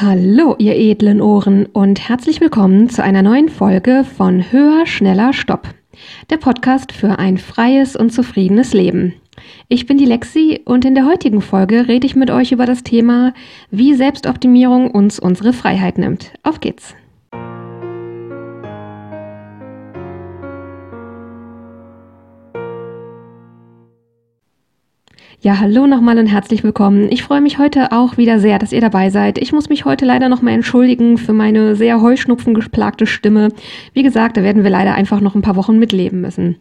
Hallo, ihr edlen Ohren und herzlich willkommen zu einer neuen Folge von Höher, Schneller, Stopp. Der Podcast für ein freies und zufriedenes Leben. Ich bin die Lexi und in der heutigen Folge rede ich mit euch über das Thema, wie Selbstoptimierung uns unsere Freiheit nimmt. Auf geht's! Ja, hallo nochmal und herzlich willkommen. Ich freue mich heute auch wieder sehr, dass ihr dabei seid. Ich muss mich heute leider nochmal entschuldigen für meine sehr heuschnupfengeplagte Stimme. Wie gesagt, da werden wir leider einfach noch ein paar Wochen mitleben müssen.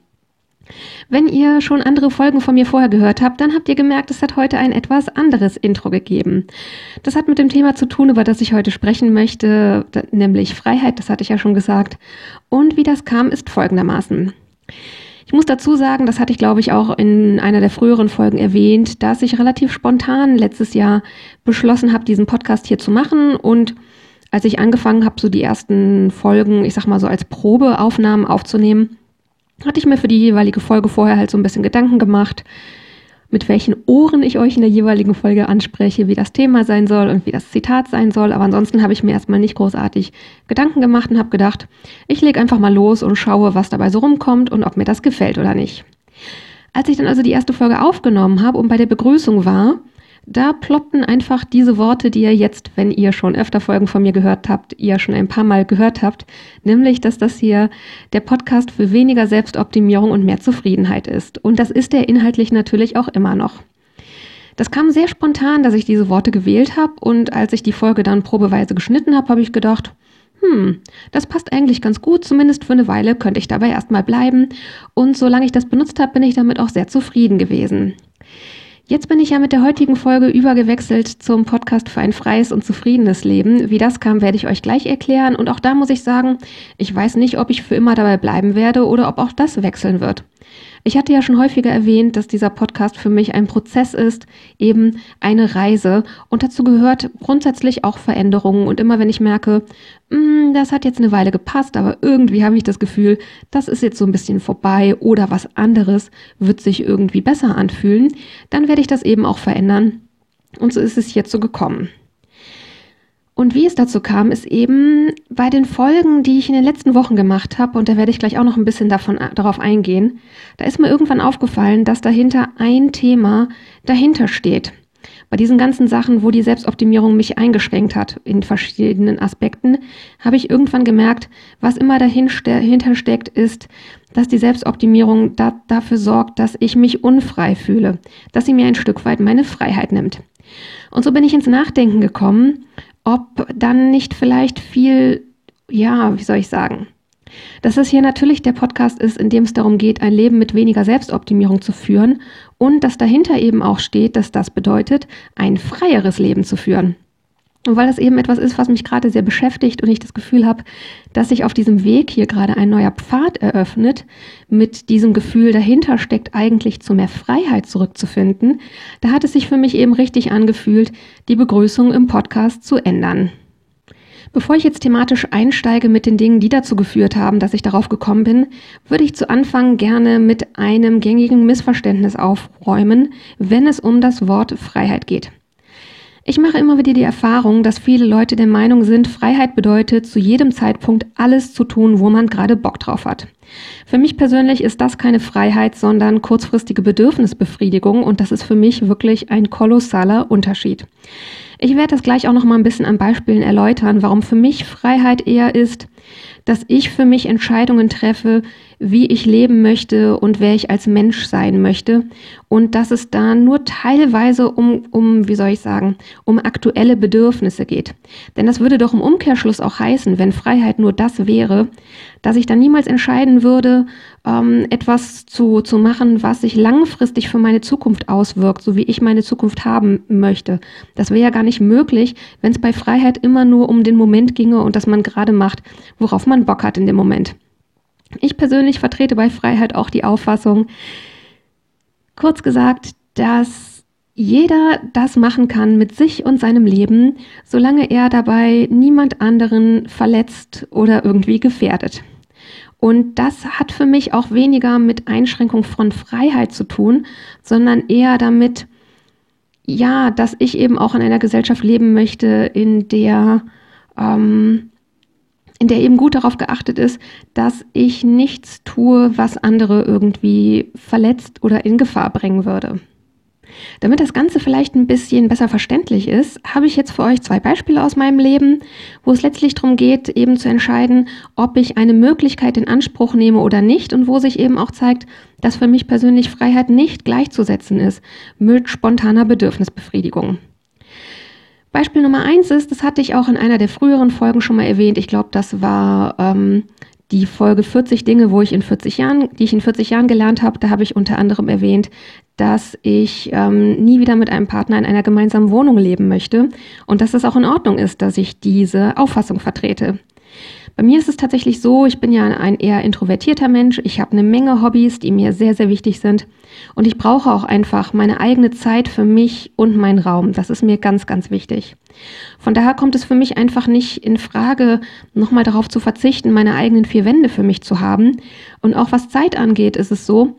Wenn ihr schon andere Folgen von mir vorher gehört habt, dann habt ihr gemerkt, es hat heute ein etwas anderes Intro gegeben. Das hat mit dem Thema zu tun, über das ich heute sprechen möchte, nämlich Freiheit, das hatte ich ja schon gesagt. Und wie das kam, ist folgendermaßen. Ich muss dazu sagen, das hatte ich glaube ich auch in einer der früheren Folgen erwähnt, dass ich relativ spontan letztes Jahr beschlossen habe, diesen Podcast hier zu machen. Und als ich angefangen habe, so die ersten Folgen, ich sag mal so als Probeaufnahmen aufzunehmen, hatte ich mir für die jeweilige Folge vorher halt so ein bisschen Gedanken gemacht, mit welchen Ohren ich euch in der jeweiligen Folge anspreche, wie das Thema sein soll und wie das Zitat sein soll. Aber ansonsten habe ich mir erstmal nicht großartig Gedanken gemacht und habe gedacht, ich lege einfach mal los und schaue, was dabei so rumkommt und ob mir das gefällt oder nicht. Als ich dann also die erste Folge aufgenommen habe und bei der Begrüßung war, da ploppten einfach diese Worte, die ihr jetzt, wenn ihr schon öfter Folgen von mir gehört habt, ihr schon ein paar Mal gehört habt, nämlich, dass das hier der Podcast für weniger Selbstoptimierung und mehr Zufriedenheit ist. Und das ist er inhaltlich natürlich auch immer noch. Das kam sehr spontan, dass ich diese Worte gewählt habe und als ich die Folge dann probeweise geschnitten habe, habe ich gedacht, hm, das passt eigentlich ganz gut, zumindest für eine Weile könnte ich dabei erstmal bleiben und solange ich das benutzt habe, bin ich damit auch sehr zufrieden gewesen. Jetzt bin ich ja mit der heutigen Folge übergewechselt zum Podcast für ein freies und zufriedenes Leben. Wie das kam, werde ich euch gleich erklären. Und auch da muss ich sagen, ich weiß nicht, ob ich für immer dabei bleiben werde oder ob auch das wechseln wird. Ich hatte ja schon häufiger erwähnt, dass dieser Podcast für mich ein Prozess ist, eben eine Reise. Und dazu gehört grundsätzlich auch Veränderungen. Und immer wenn ich merke, mm, das hat jetzt eine Weile gepasst, aber irgendwie habe ich das Gefühl, das ist jetzt so ein bisschen vorbei oder was anderes wird sich irgendwie besser anfühlen, dann werde ich das eben auch verändern. Und so ist es so gekommen. Und wie es dazu kam, ist eben bei den Folgen, die ich in den letzten Wochen gemacht habe, und da werde ich gleich auch noch ein bisschen davon, darauf eingehen, da ist mir irgendwann aufgefallen, dass dahinter ein Thema dahinter steht. Bei diesen ganzen Sachen, wo die Selbstoptimierung mich eingeschränkt hat in verschiedenen Aspekten, habe ich irgendwann gemerkt, was immer dahinter steckt, ist, dass die Selbstoptimierung da, dafür sorgt, dass ich mich unfrei fühle, dass sie mir ein Stück weit meine Freiheit nimmt. Und so bin ich ins Nachdenken gekommen ob dann nicht vielleicht viel, ja, wie soll ich sagen, dass es hier natürlich der Podcast ist, in dem es darum geht, ein Leben mit weniger Selbstoptimierung zu führen und dass dahinter eben auch steht, dass das bedeutet, ein freieres Leben zu führen. Und weil das eben etwas ist, was mich gerade sehr beschäftigt und ich das Gefühl habe, dass sich auf diesem Weg hier gerade ein neuer Pfad eröffnet, mit diesem Gefühl dahinter steckt, eigentlich zu mehr Freiheit zurückzufinden, da hat es sich für mich eben richtig angefühlt, die Begrüßung im Podcast zu ändern. Bevor ich jetzt thematisch einsteige mit den Dingen, die dazu geführt haben, dass ich darauf gekommen bin, würde ich zu Anfang gerne mit einem gängigen Missverständnis aufräumen, wenn es um das Wort Freiheit geht. Ich mache immer wieder die Erfahrung, dass viele Leute der Meinung sind, Freiheit bedeutet, zu jedem Zeitpunkt alles zu tun, wo man gerade Bock drauf hat. Für mich persönlich ist das keine Freiheit, sondern kurzfristige Bedürfnisbefriedigung und das ist für mich wirklich ein kolossaler Unterschied. Ich werde das gleich auch noch mal ein bisschen an Beispielen erläutern, warum für mich Freiheit eher ist, dass ich für mich Entscheidungen treffe, wie ich leben möchte und wer ich als Mensch sein möchte. Und dass es da nur teilweise um, um, wie soll ich sagen, um aktuelle Bedürfnisse geht. Denn das würde doch im Umkehrschluss auch heißen, wenn Freiheit nur das wäre, dass ich dann niemals entscheiden würde, ähm, etwas zu, zu machen, was sich langfristig für meine Zukunft auswirkt, so wie ich meine Zukunft haben möchte. Das wäre ja gar nicht möglich, wenn es bei Freiheit immer nur um den Moment ginge und dass man gerade macht, worauf man Bock hat in dem Moment. Ich persönlich vertrete bei Freiheit auch die Auffassung, kurz gesagt, dass jeder das machen kann mit sich und seinem Leben, solange er dabei niemand anderen verletzt oder irgendwie gefährdet. Und das hat für mich auch weniger mit Einschränkung von Freiheit zu tun, sondern eher damit, ja, dass ich eben auch in einer Gesellschaft leben möchte, in der, ähm, in der eben gut darauf geachtet ist, dass ich nichts tue, was andere irgendwie verletzt oder in Gefahr bringen würde. Damit das Ganze vielleicht ein bisschen besser verständlich ist, habe ich jetzt für euch zwei Beispiele aus meinem Leben, wo es letztlich darum geht, eben zu entscheiden, ob ich eine Möglichkeit in Anspruch nehme oder nicht und wo sich eben auch zeigt, dass für mich persönlich Freiheit nicht gleichzusetzen ist mit spontaner Bedürfnisbefriedigung. Beispiel Nummer eins ist, das hatte ich auch in einer der früheren Folgen schon mal erwähnt. Ich glaube, das war ähm, die Folge 40 Dinge, wo ich in 40 Jahren, die ich in 40 Jahren gelernt habe, da habe ich unter anderem erwähnt, dass ich ähm, nie wieder mit einem Partner in einer gemeinsamen Wohnung leben möchte und dass es auch in Ordnung ist, dass ich diese Auffassung vertrete. Bei mir ist es tatsächlich so, ich bin ja ein eher introvertierter Mensch. Ich habe eine Menge Hobbys, die mir sehr, sehr wichtig sind. Und ich brauche auch einfach meine eigene Zeit für mich und meinen Raum. Das ist mir ganz, ganz wichtig. Von daher kommt es für mich einfach nicht in Frage, nochmal darauf zu verzichten, meine eigenen vier Wände für mich zu haben. Und auch was Zeit angeht, ist es so,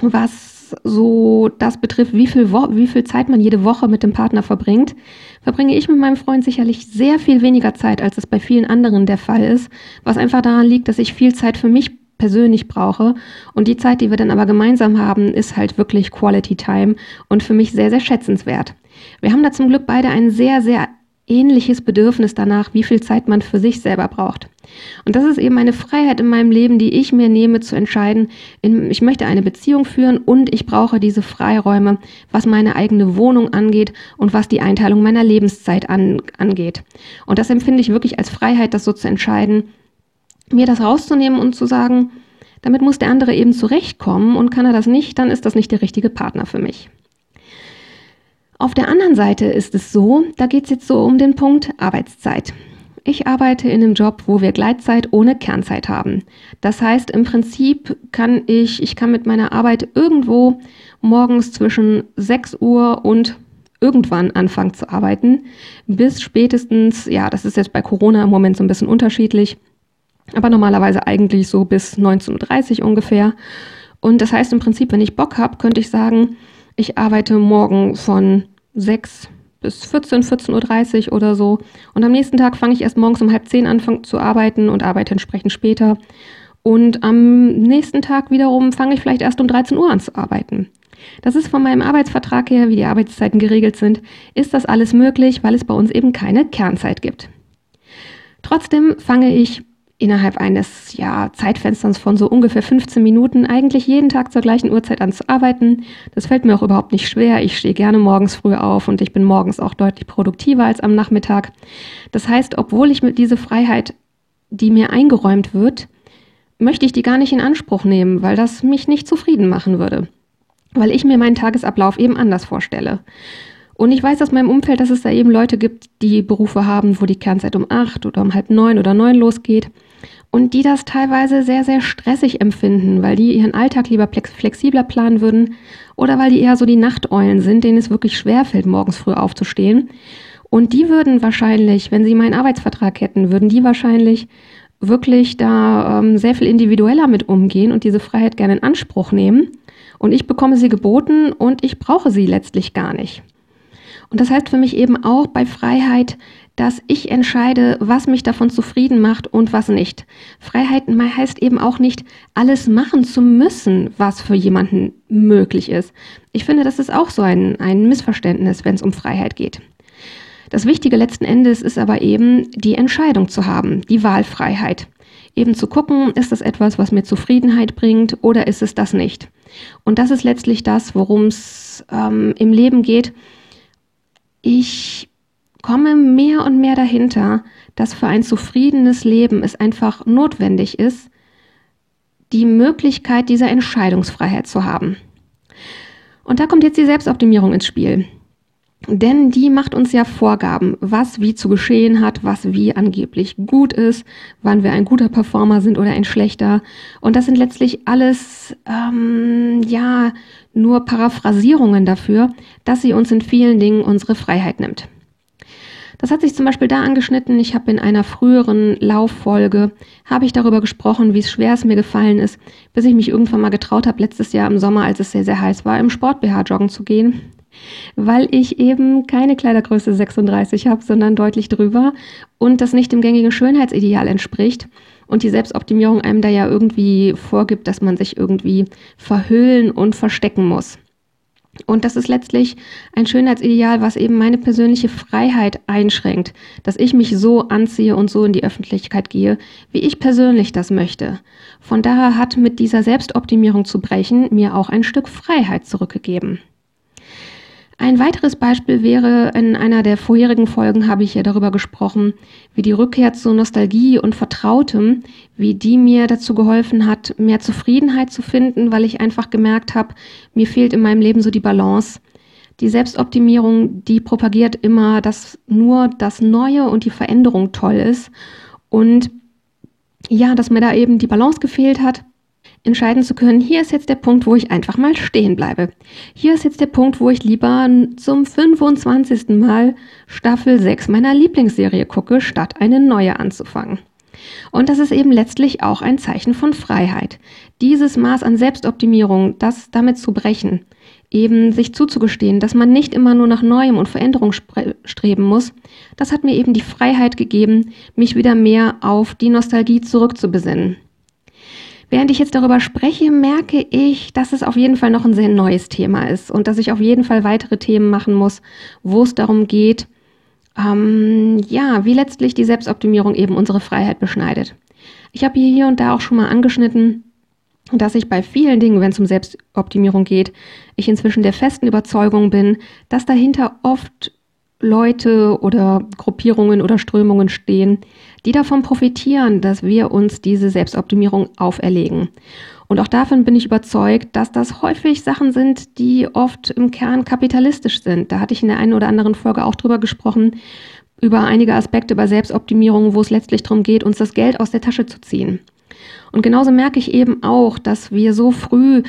was so das betrifft, wie viel, wie viel Zeit man jede Woche mit dem Partner verbringt, verbringe ich mit meinem Freund sicherlich sehr viel weniger Zeit, als es bei vielen anderen der Fall ist, was einfach daran liegt, dass ich viel Zeit für mich persönlich brauche. Und die Zeit, die wir dann aber gemeinsam haben, ist halt wirklich Quality Time und für mich sehr, sehr schätzenswert. Wir haben da zum Glück beide einen sehr, sehr ähnliches Bedürfnis danach, wie viel Zeit man für sich selber braucht. Und das ist eben eine Freiheit in meinem Leben, die ich mir nehme zu entscheiden, ich möchte eine Beziehung führen und ich brauche diese Freiräume, was meine eigene Wohnung angeht und was die Einteilung meiner Lebenszeit an, angeht. Und das empfinde ich wirklich als Freiheit, das so zu entscheiden, mir das rauszunehmen und zu sagen, damit muss der andere eben zurechtkommen und kann er das nicht, dann ist das nicht der richtige Partner für mich. Auf der anderen Seite ist es so, da geht es jetzt so um den Punkt Arbeitszeit. Ich arbeite in einem Job, wo wir Gleitzeit ohne Kernzeit haben. Das heißt, im Prinzip kann ich, ich kann mit meiner Arbeit irgendwo morgens zwischen 6 Uhr und irgendwann anfangen zu arbeiten, bis spätestens, ja, das ist jetzt bei Corona im Moment so ein bisschen unterschiedlich, aber normalerweise eigentlich so bis 19.30 Uhr ungefähr. Und das heißt im Prinzip, wenn ich Bock habe, könnte ich sagen, ich arbeite morgen von 6 bis 14, 14.30 Uhr oder so. Und am nächsten Tag fange ich erst morgens um halb zehn an zu arbeiten und arbeite entsprechend später. Und am nächsten Tag wiederum fange ich vielleicht erst um 13 Uhr an zu arbeiten. Das ist von meinem Arbeitsvertrag her, wie die Arbeitszeiten geregelt sind, ist das alles möglich, weil es bei uns eben keine Kernzeit gibt. Trotzdem fange ich innerhalb eines ja, Zeitfensters von so ungefähr 15 Minuten eigentlich jeden Tag zur gleichen Uhrzeit an zu arbeiten. Das fällt mir auch überhaupt nicht schwer. Ich stehe gerne morgens früh auf und ich bin morgens auch deutlich produktiver als am Nachmittag. Das heißt, obwohl ich mit dieser Freiheit, die mir eingeräumt wird, möchte ich die gar nicht in Anspruch nehmen, weil das mich nicht zufrieden machen würde. Weil ich mir meinen Tagesablauf eben anders vorstelle. Und ich weiß aus meinem Umfeld, dass es da eben Leute gibt, die Berufe haben, wo die Kernzeit um acht oder um halb neun oder neun losgeht und die das teilweise sehr, sehr stressig empfinden, weil die ihren Alltag lieber flexibler planen würden oder weil die eher so die Nachteulen sind, denen es wirklich schwerfällt, morgens früh aufzustehen. Und die würden wahrscheinlich, wenn sie meinen Arbeitsvertrag hätten, würden die wahrscheinlich wirklich da ähm, sehr viel individueller mit umgehen und diese Freiheit gerne in Anspruch nehmen. Und ich bekomme sie geboten und ich brauche sie letztlich gar nicht. Und das heißt für mich eben auch bei Freiheit, dass ich entscheide, was mich davon zufrieden macht und was nicht. Freiheit heißt eben auch nicht, alles machen zu müssen, was für jemanden möglich ist. Ich finde, das ist auch so ein, ein Missverständnis, wenn es um Freiheit geht. Das Wichtige letzten Endes ist aber eben, die Entscheidung zu haben, die Wahlfreiheit. Eben zu gucken, ist das etwas, was mir Zufriedenheit bringt oder ist es das nicht. Und das ist letztlich das, worum es ähm, im Leben geht. Ich komme mehr und mehr dahinter, dass für ein zufriedenes Leben es einfach notwendig ist, die Möglichkeit dieser Entscheidungsfreiheit zu haben. Und da kommt jetzt die Selbstoptimierung ins Spiel. Denn die macht uns ja Vorgaben, was wie zu geschehen hat, was wie angeblich gut ist, wann wir ein guter Performer sind oder ein schlechter. Und das sind letztlich alles, ähm, ja, nur Paraphrasierungen dafür, dass sie uns in vielen Dingen unsere Freiheit nimmt. Das hat sich zum Beispiel da angeschnitten. Ich habe in einer früheren Lauffolge, habe ich darüber gesprochen, wie schwer es mir gefallen ist, bis ich mich irgendwann mal getraut habe, letztes Jahr im Sommer, als es sehr, sehr heiß war, im Sport-BH joggen zu gehen. weil ich eben keine Kleidergröße 36 habe, sondern deutlich drüber und das nicht dem gängigen Schönheitsideal entspricht und die Selbstoptimierung einem da ja irgendwie vorgibt, dass man sich irgendwie verhüllen und verstecken muss. Und das ist letztlich ein Schönheitsideal, was eben meine persönliche Freiheit einschränkt, dass ich mich so anziehe und so in die Öffentlichkeit gehe, wie ich persönlich das möchte. Von daher hat mit dieser Selbstoptimierung zu brechen mir auch ein Stück Freiheit zurückgegeben. Ein weiteres Beispiel wäre, in einer der vorherigen Folgen habe ich ja darüber gesprochen, wie die Rückkehr zu Nostalgie und Vertrautem, wie die mir dazu geholfen hat, mehr Zufriedenheit zu finden, weil ich einfach gemerkt habe, mir fehlt in meinem Leben so die Balance. Die Selbstoptimierung, die propagiert immer, dass nur das Neue und die Veränderung toll ist und ja, dass mir da eben die Balance gefehlt hat entscheiden zu können, hier ist jetzt der Punkt, wo ich einfach mal stehen bleibe. Hier ist jetzt der Punkt, wo ich lieber zum 25. Mal Staffel 6 meiner Lieblingsserie gucke, statt eine neue anzufangen. Und das ist eben letztlich auch ein Zeichen von Freiheit. Dieses Maß an Selbstoptimierung, das damit zu brechen, eben sich zuzugestehen, dass man nicht immer nur nach Neuem und Veränderung streben muss, das hat mir eben die Freiheit gegeben, mich wieder mehr auf die Nostalgie zurückzubesinnen. Während ich jetzt darüber spreche, merke ich, dass es auf jeden Fall noch ein sehr neues Thema ist und dass ich auf jeden Fall weitere Themen machen muss, wo es darum geht, ähm, ja, wie letztlich die Selbstoptimierung eben unsere Freiheit beschneidet. Ich habe hier und da auch schon mal angeschnitten, dass ich bei vielen Dingen, wenn es um Selbstoptimierung geht, ich inzwischen der festen Überzeugung bin, dass dahinter oft Leute oder Gruppierungen oder Strömungen stehen, die davon profitieren, dass wir uns diese Selbstoptimierung auferlegen. Und auch davon bin ich überzeugt, dass das häufig Sachen sind, die oft im Kern kapitalistisch sind. Da hatte ich in der einen oder anderen Folge auch drüber gesprochen, über einige Aspekte bei Selbstoptimierung, wo es letztlich darum geht, uns das Geld aus der Tasche zu ziehen. Und genauso merke ich eben auch, dass wir so früh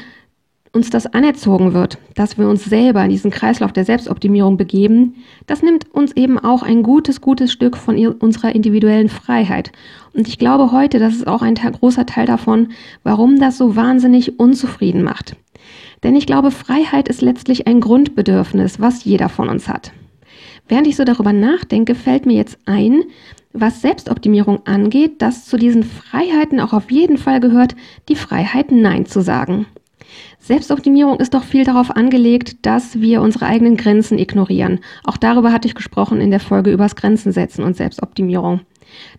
uns das anerzogen wird, dass wir uns selber in diesen Kreislauf der Selbstoptimierung begeben, das nimmt uns eben auch ein gutes, gutes Stück von unserer individuellen Freiheit. Und ich glaube heute, das ist auch ein großer Teil davon, warum das so wahnsinnig unzufrieden macht. Denn ich glaube, Freiheit ist letztlich ein Grundbedürfnis, was jeder von uns hat. Während ich so darüber nachdenke, fällt mir jetzt ein, was Selbstoptimierung angeht, dass zu diesen Freiheiten auch auf jeden Fall gehört, die Freiheit Nein zu sagen. Selbstoptimierung ist doch viel darauf angelegt, dass wir unsere eigenen Grenzen ignorieren. Auch darüber hatte ich gesprochen in der Folge übers Grenzen setzen und Selbstoptimierung.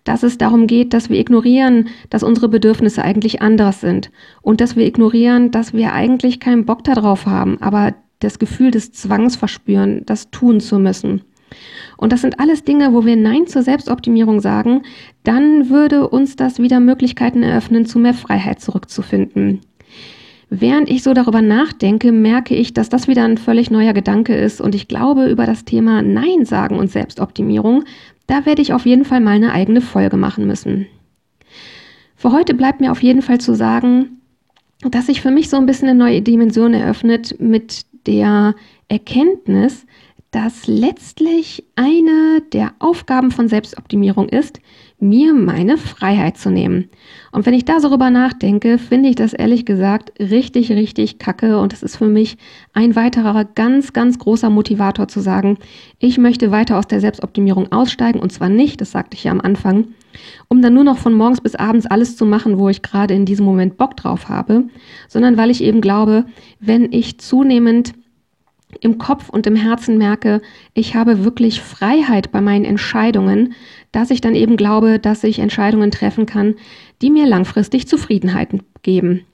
Dass es darum geht, dass wir ignorieren, dass unsere Bedürfnisse eigentlich anders sind und dass wir ignorieren, dass wir eigentlich keinen Bock darauf haben, aber das Gefühl des Zwangs verspüren, das tun zu müssen. Und das sind alles Dinge, wo wir Nein zur Selbstoptimierung sagen, dann würde uns das wieder Möglichkeiten eröffnen, zu mehr Freiheit zurückzufinden. Während ich so darüber nachdenke, merke ich, dass das wieder ein völlig neuer Gedanke ist und ich glaube, über das Thema Nein sagen und Selbstoptimierung, da werde ich auf jeden Fall mal eine eigene Folge machen müssen. Für heute bleibt mir auf jeden Fall zu sagen, dass sich für mich so ein bisschen eine neue Dimension eröffnet mit der Erkenntnis, dass letztlich eine der Aufgaben von Selbstoptimierung ist, mir meine Freiheit zu nehmen. Und wenn ich da so drüber nachdenke, finde ich das ehrlich gesagt richtig, richtig kacke. Und es ist für mich ein weiterer ganz, ganz großer Motivator zu sagen, ich möchte weiter aus der Selbstoptimierung aussteigen. Und zwar nicht, das sagte ich ja am Anfang, um dann nur noch von morgens bis abends alles zu machen, wo ich gerade in diesem Moment Bock drauf habe, sondern weil ich eben glaube, wenn ich zunehmend im Kopf und im Herzen merke, ich habe wirklich Freiheit bei meinen Entscheidungen, dass ich dann eben glaube, dass ich Entscheidungen treffen kann, die mir langfristig Zufriedenheit geben.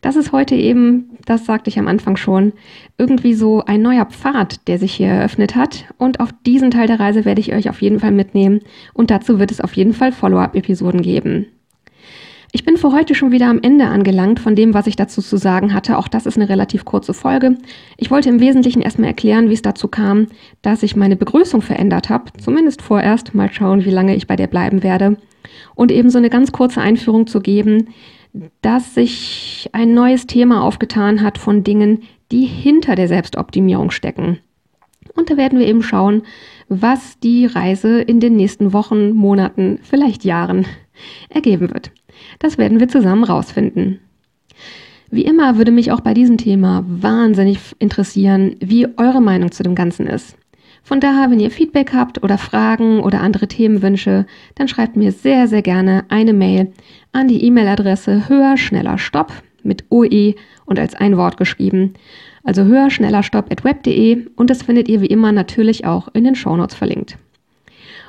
Das ist heute eben, das sagte ich am Anfang schon, irgendwie so ein neuer Pfad, der sich hier eröffnet hat. Und auf diesen Teil der Reise werde ich euch auf jeden Fall mitnehmen. Und dazu wird es auf jeden Fall Follow-up-Episoden geben. Ich bin für heute schon wieder am Ende angelangt von dem, was ich dazu zu sagen hatte. Auch das ist eine relativ kurze Folge. Ich wollte im Wesentlichen erstmal erklären, wie es dazu kam, dass ich meine Begrüßung verändert habe. Zumindest vorerst. Mal schauen, wie lange ich bei der bleiben werde. Und eben so eine ganz kurze Einführung zu geben, dass sich ein neues Thema aufgetan hat von Dingen, die hinter der Selbstoptimierung stecken. Und da werden wir eben schauen, was die Reise in den nächsten Wochen, Monaten, vielleicht Jahren ergeben wird. Das werden wir zusammen rausfinden. Wie immer würde mich auch bei diesem Thema wahnsinnig interessieren, wie eure Meinung zu dem Ganzen ist. Von daher, wenn ihr Feedback habt oder Fragen oder andere Themenwünsche, dann schreibt mir sehr, sehr gerne eine Mail an die E-Mail-Adresse höher, schneller, stopp mit OE und als ein Wort geschrieben. Also höher, schneller, stopp at web.de und das findet ihr wie immer natürlich auch in den Shownotes verlinkt.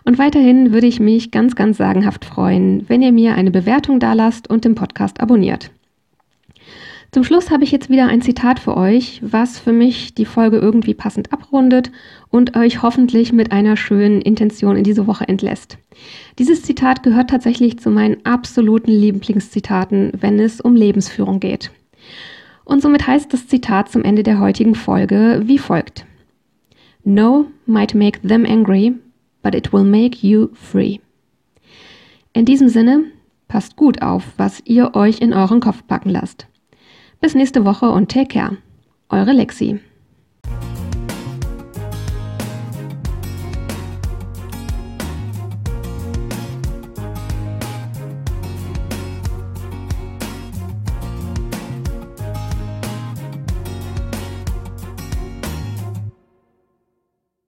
Und weiterhin würde ich mich ganz, ganz sagenhaft freuen, wenn ihr mir eine Bewertung dalasst und den Podcast abonniert. Zum Schluss habe ich jetzt wieder ein Zitat für euch, was für mich die Folge irgendwie passend abrundet und euch hoffentlich mit einer schönen Intention in diese Woche entlässt. Dieses Zitat gehört tatsächlich zu meinen absoluten Lieblingszitaten, wenn es um Lebensführung geht. Und somit heißt das Zitat zum Ende der heutigen Folge wie folgt. No might make them angry, but it will make you free. In diesem Sinne, passt gut auf, was ihr euch in euren Kopf packen lasst. Bis nächste Woche und take care. Eure Lexi.